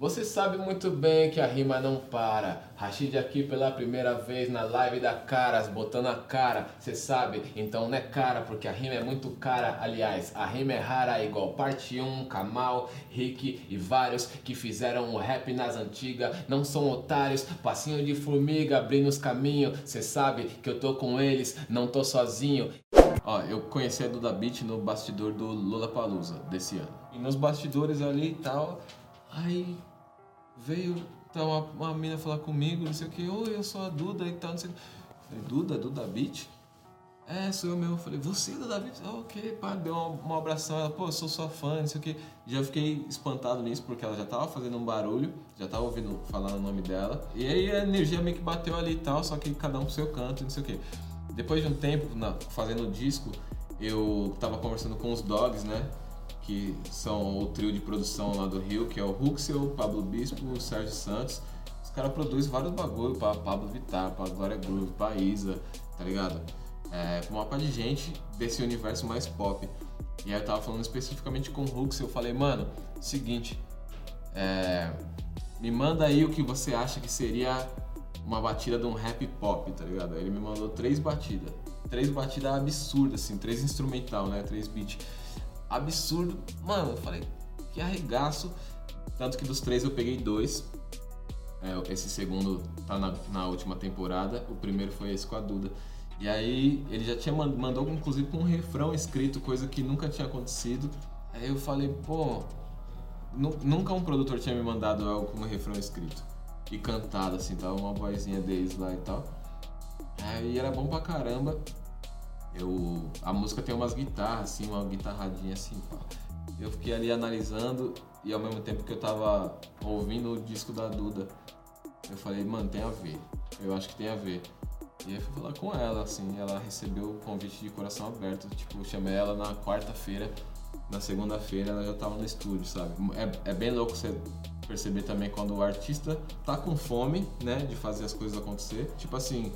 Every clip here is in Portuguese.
Você sabe muito bem que a rima não para. Rashid aqui pela primeira vez na live da Caras, botando a cara, cê sabe? Então não é cara, porque a rima é muito cara. Aliás, a rima é rara, igual parte 1, Kamal, Rick e vários que fizeram o rap nas antigas. Não são otários, passinho de formiga abrindo os caminhos. Cê sabe que eu tô com eles, não tô sozinho. Ó, eu conheci a Duda Beat no bastidor do Lula Palusa desse ano. E nos bastidores ali e tal, aí veio tá uma, uma falar comigo, não sei o que, oi, eu sou a Duda e tal, não sei o que. Falei, Duda, Duda Beat? É, sou eu mesmo. Falei, você, Duda Beat? Ah, ok, pá, deu um, um abração, ela, pô, sou sua fã, não sei o que. Já fiquei espantado nisso, porque ela já tava fazendo um barulho, já tava ouvindo falar o nome dela. E aí a energia meio que bateu ali e tal, só que cada um pro seu canto, não sei o que. Depois de um tempo na, fazendo o disco, eu tava conversando com os dogs, né? Que são o trio de produção lá do Rio, que é o Huxel, Pablo Bispo, o Sérgio Santos. Os caras produzem vários bagulho pra Pablo Vittar, pra Glória Groove, pra Isa, tá ligado? É, uma parte de gente desse universo mais pop. E aí eu tava falando especificamente com o Huxel, eu falei, mano, seguinte, é, me manda aí o que você acha que seria uma batida de um rap pop, tá ligado? Ele me mandou três batidas. Três batidas absurdas, assim, três instrumental, né? Três beats absurdo. Mano, eu falei, que arregaço. Tanto que dos três eu peguei dois. É, esse segundo tá na, na, última temporada. O primeiro foi esse com a Duda. E aí ele já tinha mandou inclusive com um refrão escrito, coisa que nunca tinha acontecido. Aí eu falei, pô, nunca um produtor tinha me mandado algo com um refrão escrito e cantado assim, tava uma vozinha deles lá e tal. Aí era bom pra caramba eu a música tem umas guitarras assim, uma guitarradinha assim, pá. Eu fiquei ali analisando e ao mesmo tempo que eu tava ouvindo o disco da Duda, eu falei, mano, tem a ver. Eu acho que tem a ver. E aí fui falar com ela, assim, ela recebeu o convite de coração aberto. Tipo, chamei ela na quarta-feira, na segunda-feira ela já tava no estúdio, sabe? É, é bem louco você perceber também quando o artista tá com fome, né, de fazer as coisas acontecer. Tipo assim,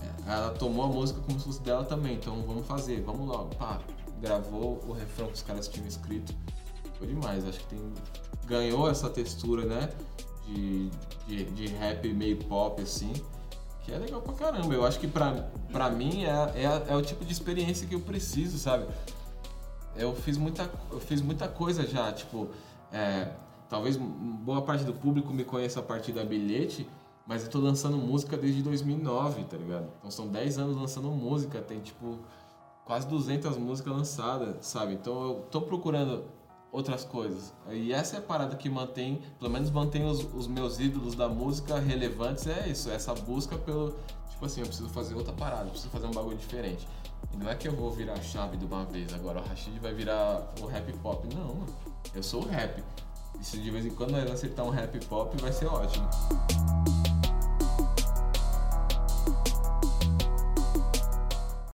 é, ela tomou a música como se fosse dela também, então vamos fazer, vamos logo. Pá, gravou o refrão que os caras tinham escrito. Foi demais, acho que tem ganhou essa textura, né, de, de, de rap meio pop assim, que é legal pra caramba. Eu acho que pra, pra mim é, é, é o tipo de experiência que eu preciso, sabe? Eu fiz muita, eu fiz muita coisa já, tipo, é, talvez boa parte do público me conheça a partir da bilhete, mas eu tô lançando música desde 2009, tá ligado? Então são 10 anos lançando música, tem tipo quase 200 músicas lançadas, sabe? Então eu tô procurando outras coisas. E essa é a parada que mantém, pelo menos mantém os, os meus ídolos da música relevantes, é isso, essa busca pelo, tipo assim, eu preciso fazer outra parada, eu preciso fazer um bagulho diferente. E não é que eu vou virar a chave de uma vez, agora o Rashid vai virar o rap pop. Não, eu sou o rap. E se de vez em quando nós acertar um rap pop, vai ser ótimo.